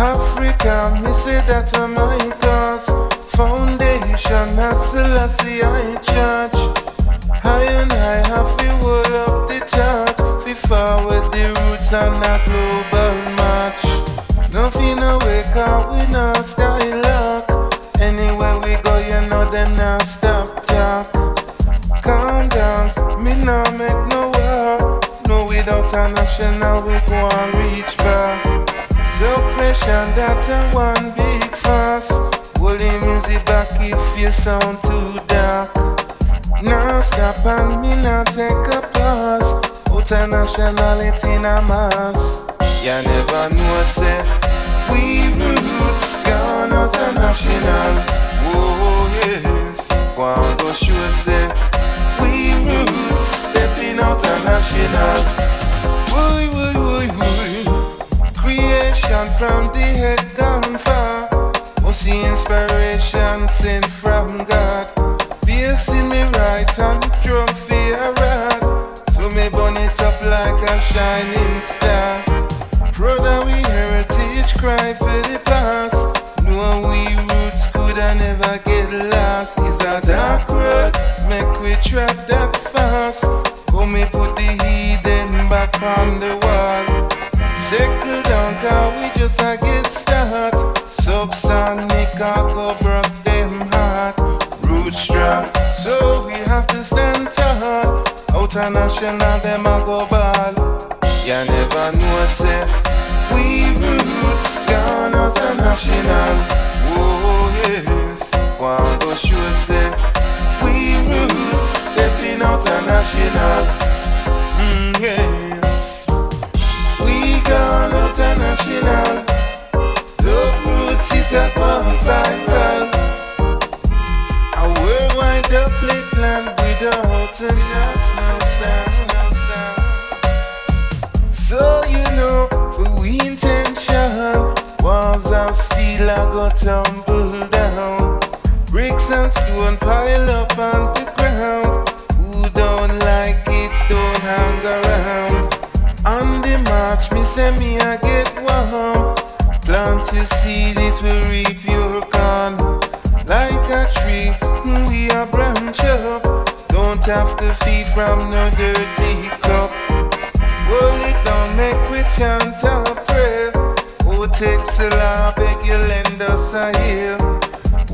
Africa, me say that America's foundation, as Selassie I judge. I and have to hold up the chart We with the roots and a global match. Nothing no wake up, we no skylock. Anywhere we go, you know them not stop talk. Calm down, me no make no war. No, without a national, we go and reach back. Holding music back if you sound too dark. Now me now take a pause. Mass. Never we roots. Oh yes, we roots stepping out woo, woo. Creation from the head gone far. Must see inspiration sent from God. Basing me right on a rod. So me burn it up like a shining star. Of we heritage, cry for the past. No we roots could I never get lost. It's a dark road, make we trap that fast. Come me put the heathen back on the wall. Settle down, cause we just a get start. Subsonic, I go broke them heart. Root strap, so we have to stand tall. Out of national, them a go ball. You never know, say we roots gone out. Oh yes, one go sure say we roots stepping out of national. International. Love roots it a viral. A worldwide uplit land without a sound. So you know, intention, walls of steel are go tumble down. Bricks and stone pile up on seed, it will reap your corn. Like a tree, we are branch up. Don't have to feed from no dirty cup. Hold it down, make we chant our prayer. Oh, a law, beg you lend us a ear.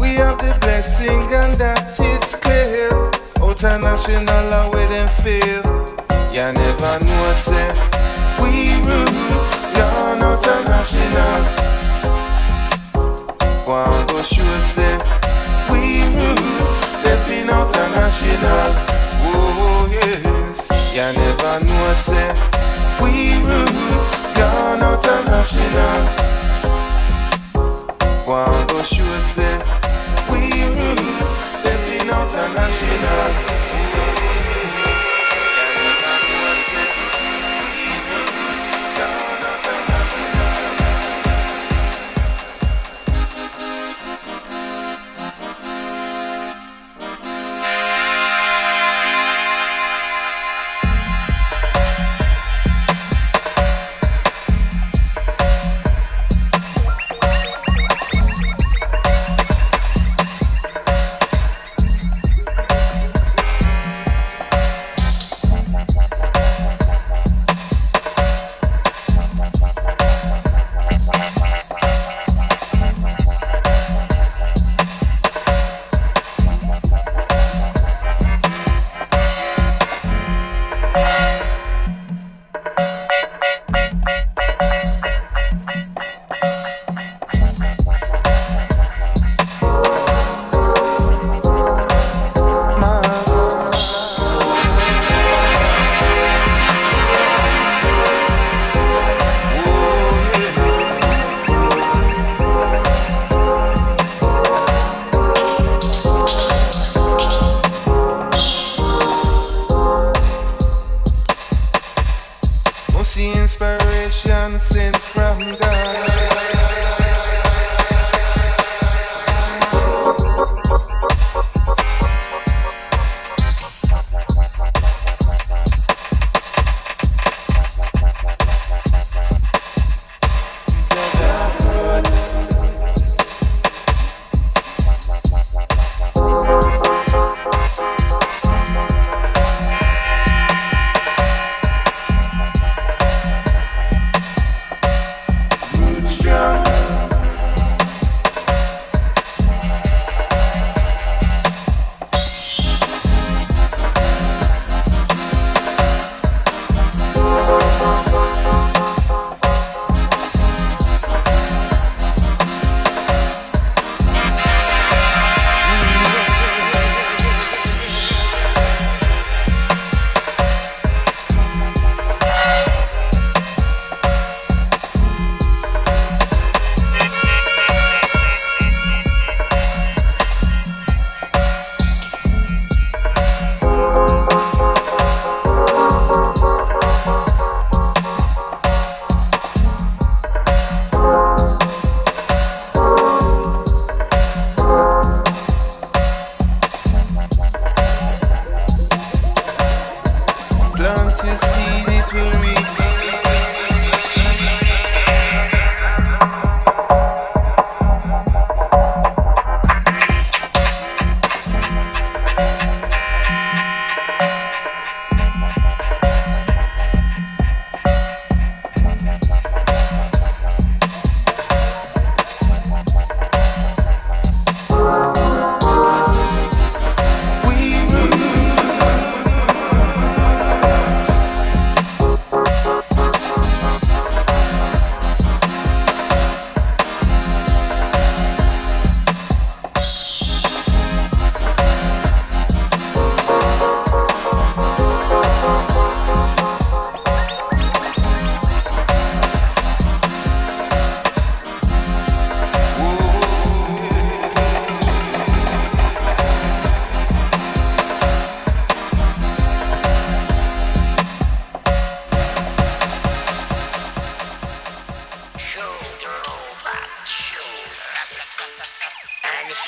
We have the blessing and that is clear. Out of national law where them feel. You never know, say we roots gone out of national. Sure say we roots stepping out of national. Oh yes, you never know, we roots gone out of national. One say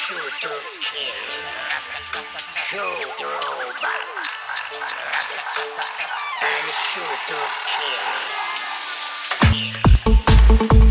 Shooter Kid. Shooter Robot. I'm Shooter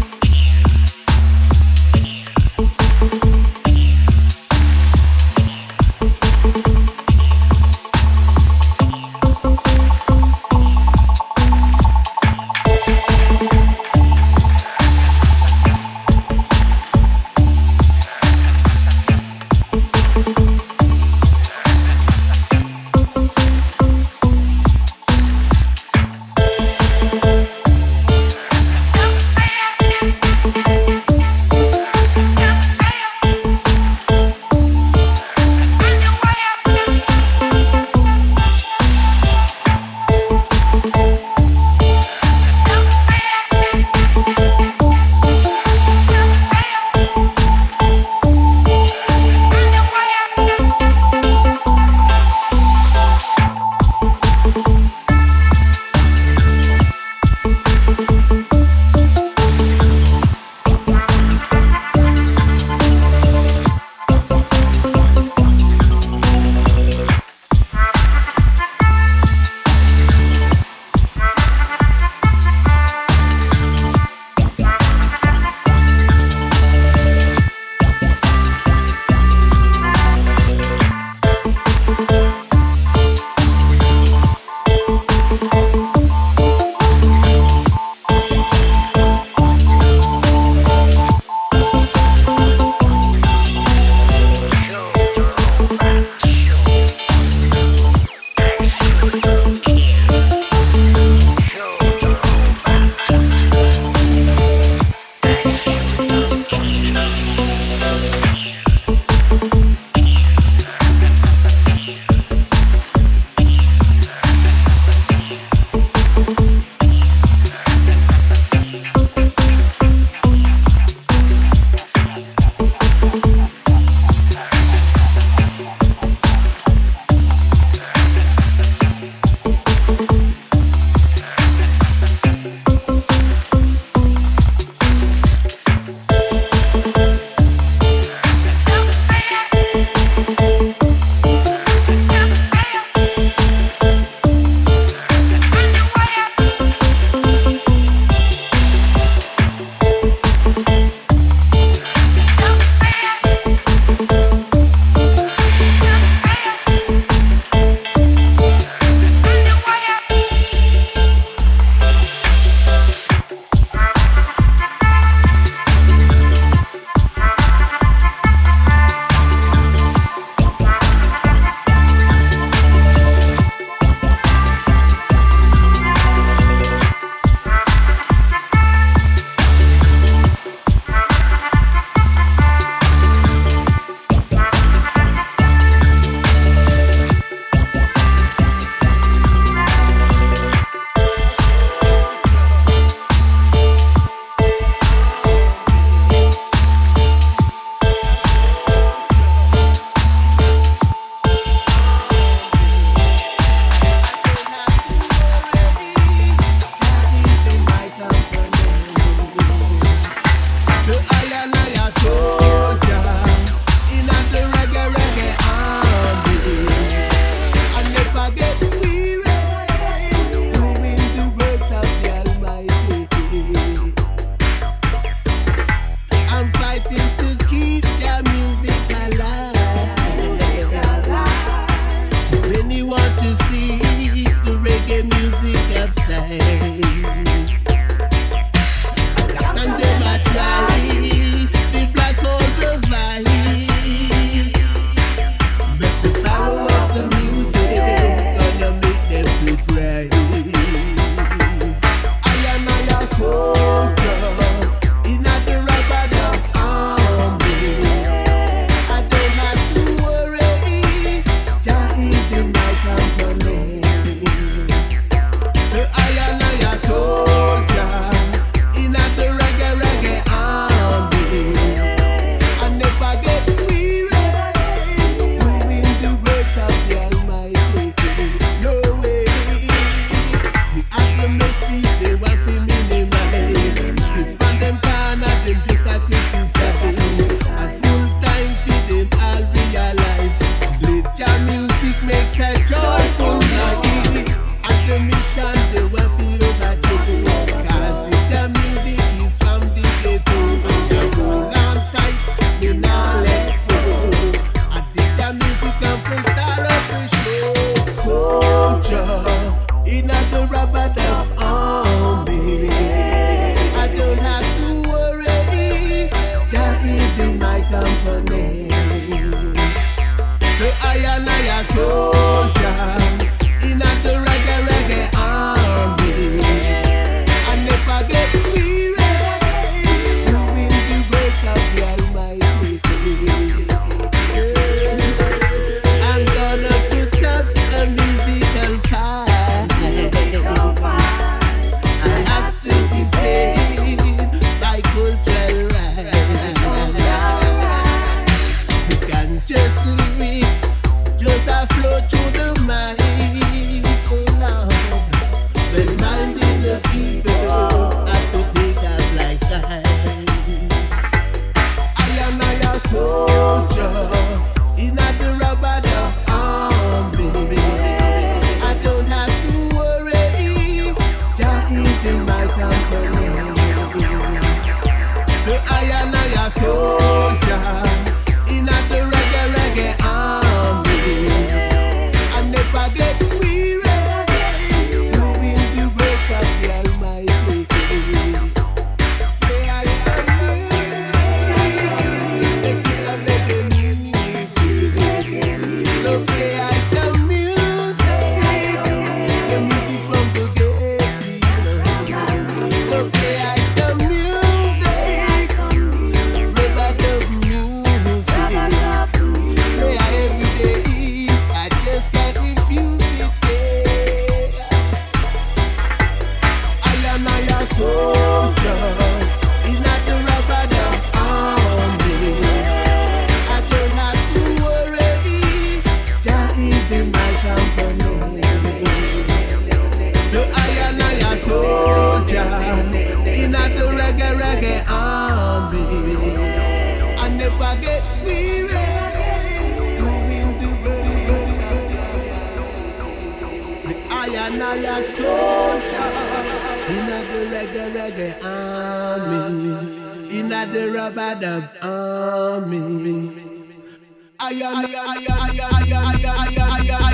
company. a soldier in the reggae reggae army, in the rub-a-dub army. I am, I am, I am, I am, I am, I am.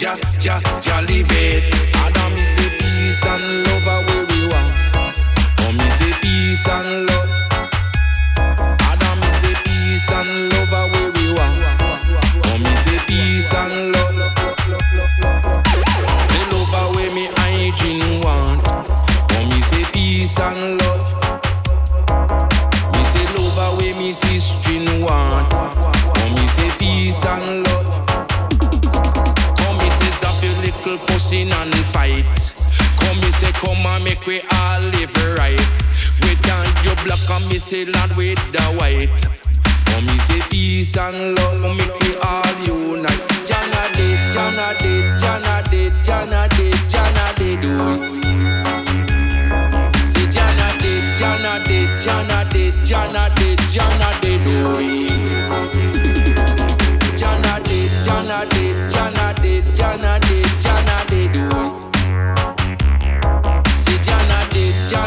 Ja, ja, ja, leave it.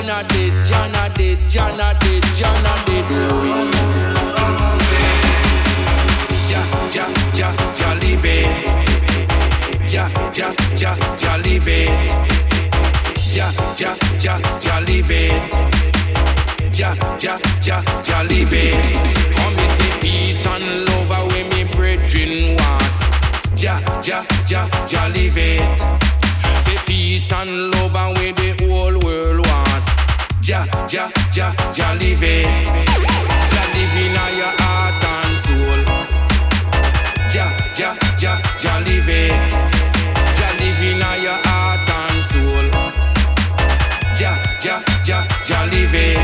Jana did, Jana did, Jana did, Jana did. Ja, ja, ja, ja, leave it. Ja, ja, ja, ja, leave it. Ja, ja, ja, ja, leave it. Ja, ja, ja, ja, leave it. Come me see peace and love away me brethren want. Ja, ja, ja, ja, leave it. Ja, ja, it. Ja, live in your heart and soul. Ja, ja, ja, ja, leave it. Ja, live in your heart and soul. Ja, ja, ja, ja, leave it.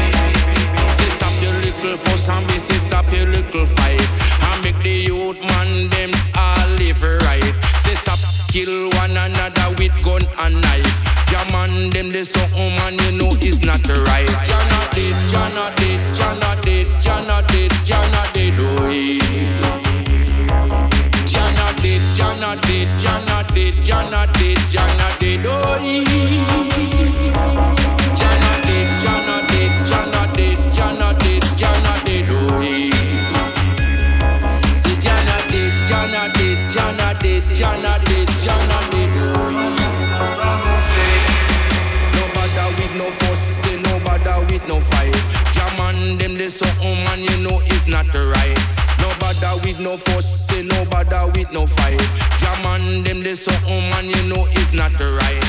Say stop your little fuss and me say stop your little fight. And make the youth man them all live right. Say stop kill one another with gun and knife. Jam on them the something man you know is not right. Jana did, Jana did, Jana did, Jana did, Jana did, oh yeah. Jana did, Jana did, Jana did, Jana did, Jana did, oh yeah. No fuss, say no bother with no fight. Jam on them, they something man you know is not right.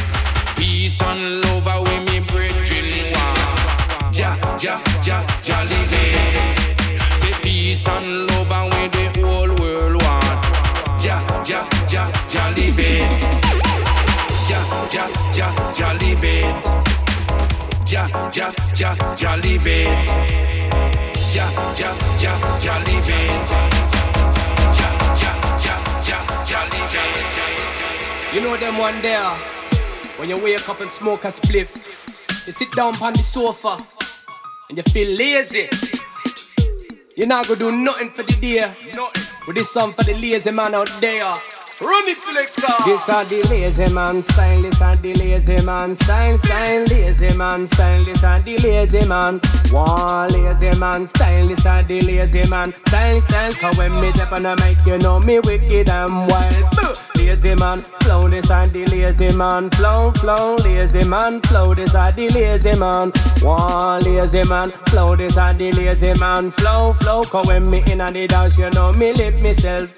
Peace and love away me brethren want. Ja, ja, ja, ja, live it. Say peace and love away the whole world want. Ja, ja, ja, ja, live it. Ja, ja, ja, ja, live it. Ja, ja, ja, ja, live it. Ja, ja, ja, ja, live it. You know them one there. When you wake up and smoke a spliff, you sit down on the sofa and you feel lazy. You're not gonna do nothing for the day. With this song for the lazy man out there. Run it, selector. This are the lazy man style, this are the lazy man style, style, lazy man style, this are the lazy man. One lazy man style, this are the lazy man style, style. Cause when me step on the mic, you know me wicked and wild. Lazy man flow, this are the lazy man flow, flow, lazy man flow, this are the lazy man. One lazy man flow, this are the lazy man flow, flow. Cause when me in the dance, you know me lift myself.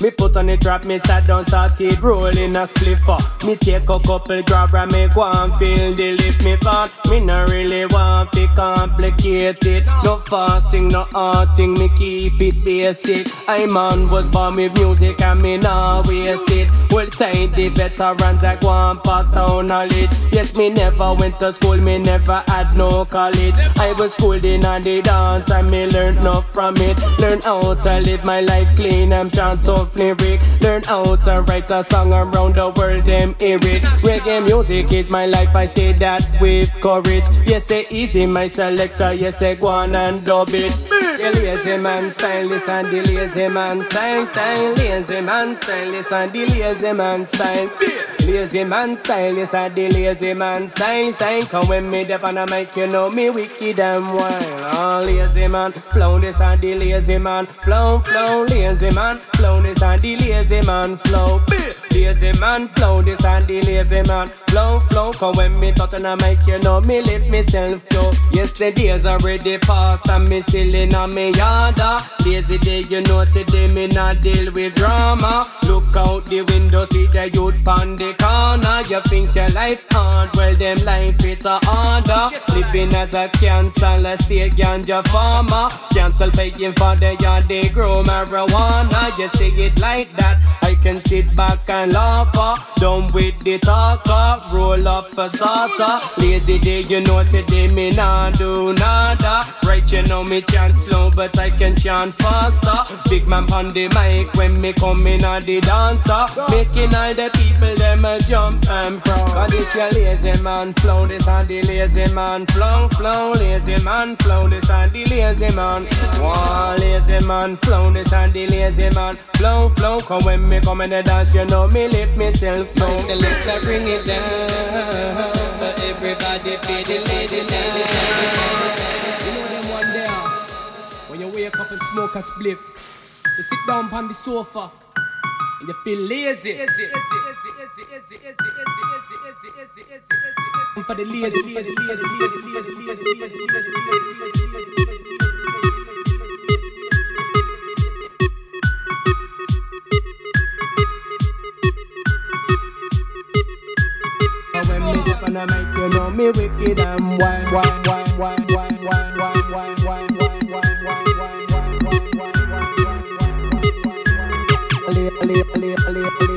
Me put on the trap, me sat down, started rolling a spliffer. Me take a couple grab and me go and feel the lift me fat. Me no really want to complicate it. No fasting, no arting, me keep it basic. I man was born with music and me nah waste it. Well, tight the veterans that go and pass down knowledge. Yes, me never went to school, me never had no college. I was schooled in the dance and me learned enough from it. Learn how to live my life clean, I'm trying to enough lyric. Learn how to write a song around the world, them hear it. Reggae music is my life, I say that with courage. Yes, say easy, my selector. Yes, say go on and dub it. The lazy man style, listen the lazy man style, style, lazy man style, listen the lazy man style. Lazy man style, listen the lazy man style, style. Come when me dep on a make you know me wicked and wild. Oh, lazy man, flow this and the lazy man, flow, flow, lazy man, flow this and the lazy man, flow. Lazy man, flow this and the lazy man, flow, flow. Come when me touch on a mic, you know me let myself go. Yesterday's already past and me still in a me yada. Ah, lazy day, you know today me not deal with drama. Look out the window, see the youth on the corner. You think your life hard, well them life it's a harder. Living as a cancel, a state ganja farmer. Cancel paying for the yard they grow marijuana. You see it like that, I can sit back and laugh. uh. Done with the talker, roll up a salsa. Lazy day, you know today me nah do nada. Right, you know me chant slow, but I can chant faster. Big man on the mic when me come in at the dancer, making all the people them a jump and proud. Cause this your lazy man flow, this and the lazy man flow, flow, lazy man flow, this and the lazy man. One lazy man flow, this and the lazy man flow, flow. Come when me come in the dance, you know me lift myself My down. selector bring it down For everybody feel the lady now You know them one there. When you wake up and smoke a spliff, you sit down on the sofa and you feel lazy. For the lazy, lazy, lazy, lazy, lazy, lazy, lazy, lazy, lazy, lazy. Me up on the mic, you know me wicked and wine, wine, wine, wine, wine, wine, wine, wine, wine, wine, wine, wine, wine, wine, wine, wine, wine, Ali, Ali, Ali, Ali, Ali, Ali, Ali,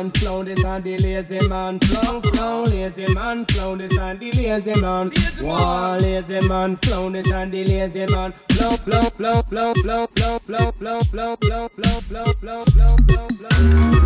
man flow, this and the lazy man flow, flow, lazy man flow, this and the lazy man. One lazy man flow, this and the lazy man flow, flow, flow, flow, flow, flow, flow, flow, flow, flow, flow, flow, flow, flow, flow.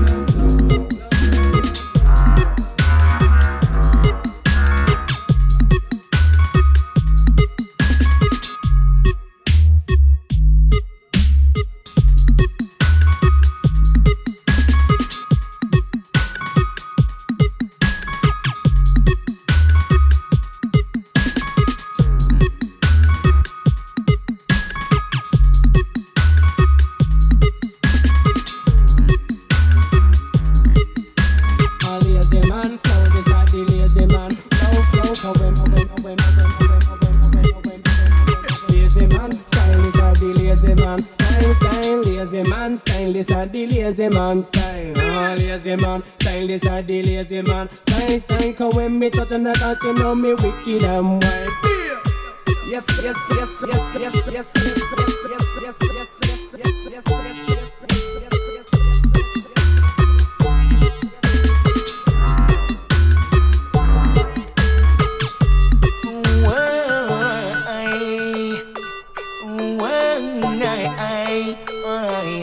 man style. This a the lazy man style. Oh, lazy man style. This a the lazy man style. Style. Cause when me touch on that touch, you know me wicked and wild. Yes, yes, yes, yes, yes, yes, yes, yes, yes, yes, yes, yes, yes, yes, yes.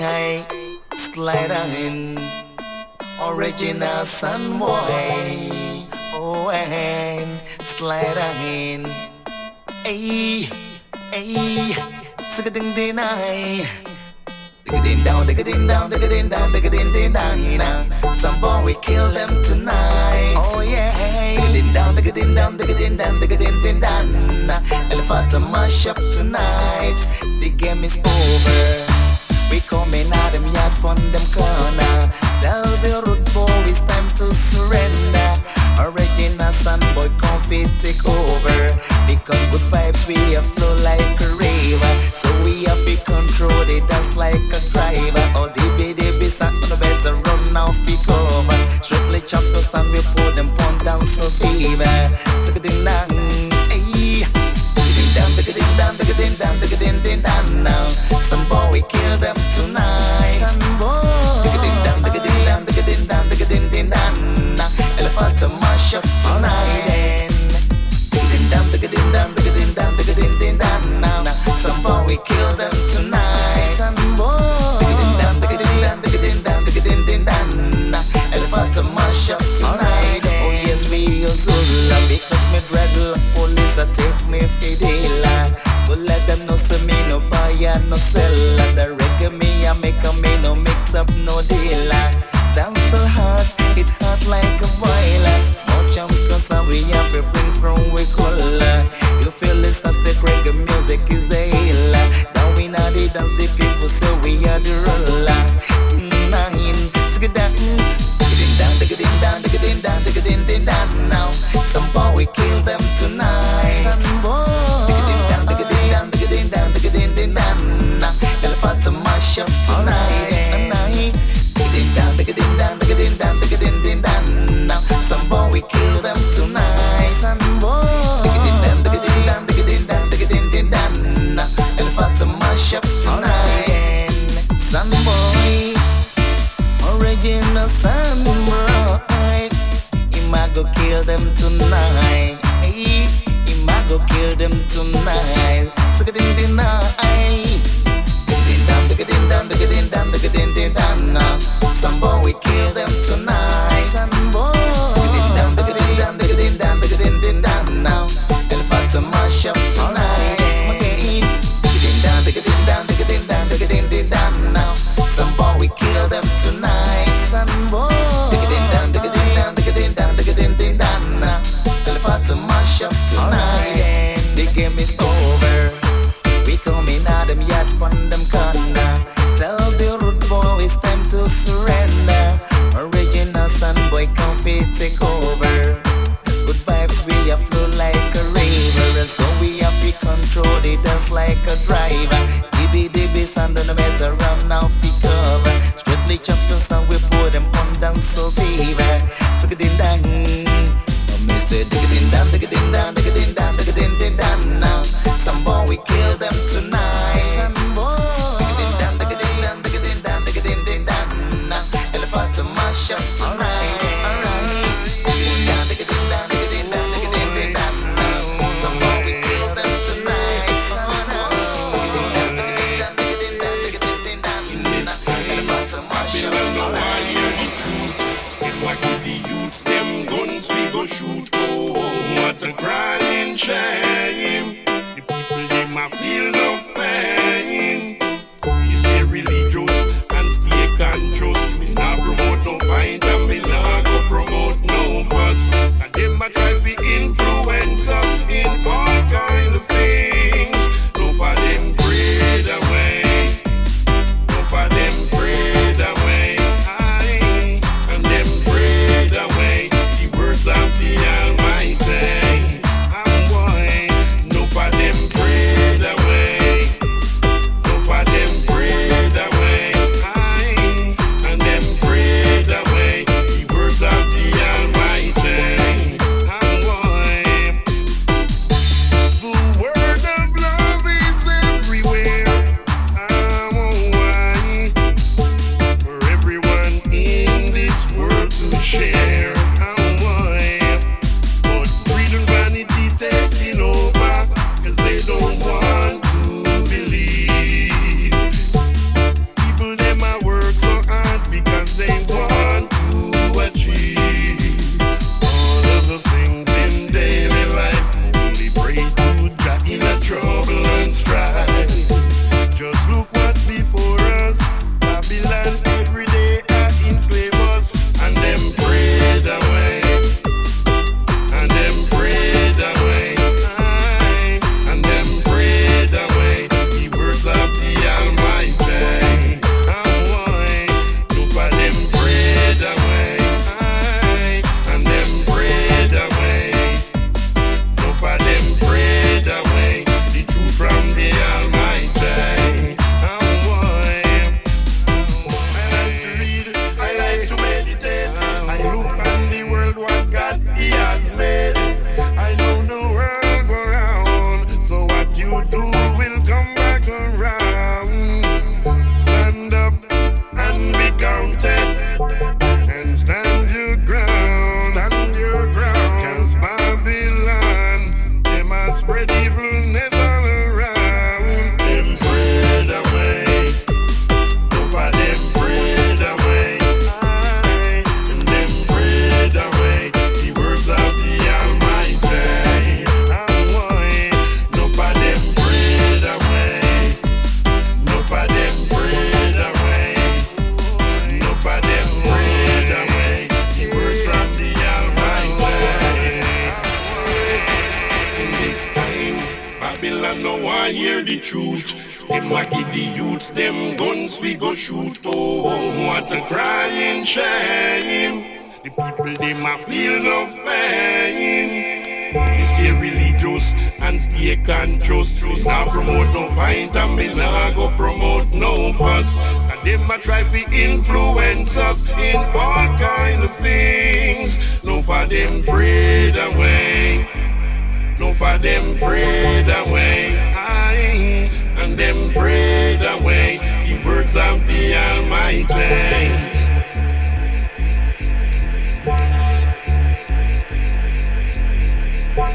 Shanghai, Slider in Original Sun Boy, oh and Slider in. Ay, ay, sugar ding ding ay. Dig it in down, dig it in down, dig it in down, dig it in ding down Some boy we kill them tonight, oh yeah. Dig it in down, dig it in down, dig it in down, dig it in ding down Elephant mash up tonight, the game is over on them corner. Tell the root boy it's time to surrender. Original sun boy, comfy take over. Because good vibes we a flow like a river. So we have to control the dance like a driver. All the baby stand on the better run now fi cover. Strictly chop the stand before them them down so fever.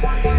Bye.